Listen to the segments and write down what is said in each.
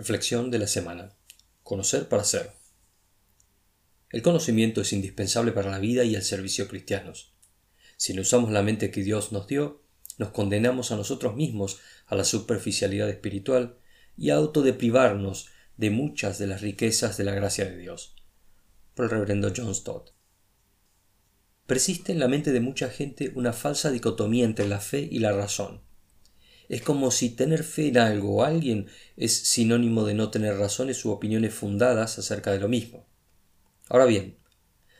Reflexión de la semana. Conocer para ser. El conocimiento es indispensable para la vida y el servicio cristianos. Si no usamos la mente que Dios nos dio, nos condenamos a nosotros mismos a la superficialidad espiritual y a autodeprivarnos de muchas de las riquezas de la gracia de Dios. Por el reverendo John Stott. Persiste en la mente de mucha gente una falsa dicotomía entre la fe y la razón. Es como si tener fe en algo o alguien es sinónimo de no tener razones u opiniones fundadas acerca de lo mismo. Ahora bien,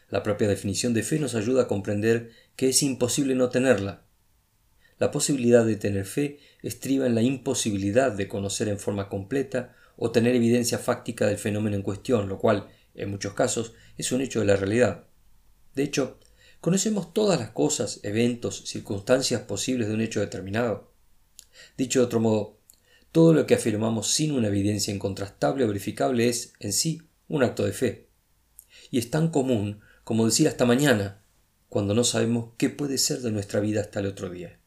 la propia definición de fe nos ayuda a comprender que es imposible no tenerla. La posibilidad de tener fe estriba en la imposibilidad de conocer en forma completa o tener evidencia fáctica del fenómeno en cuestión, lo cual, en muchos casos, es un hecho de la realidad. De hecho, conocemos todas las cosas, eventos, circunstancias posibles de un hecho determinado. Dicho de otro modo, todo lo que afirmamos sin una evidencia incontrastable o verificable es, en sí, un acto de fe. Y es tan común como decir hasta mañana, cuando no sabemos qué puede ser de nuestra vida hasta el otro día.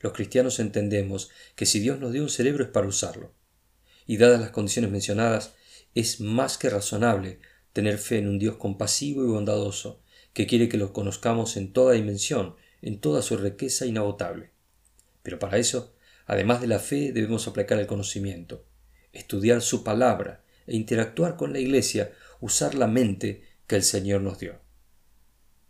Los cristianos entendemos que si Dios nos dio un cerebro es para usarlo. Y dadas las condiciones mencionadas, es más que razonable tener fe en un Dios compasivo y bondadoso, que quiere que lo conozcamos en toda dimensión, en toda su riqueza inagotable. Pero para eso, además de la fe, debemos aplicar el conocimiento, estudiar su palabra e interactuar con la Iglesia, usar la mente que el Señor nos dio.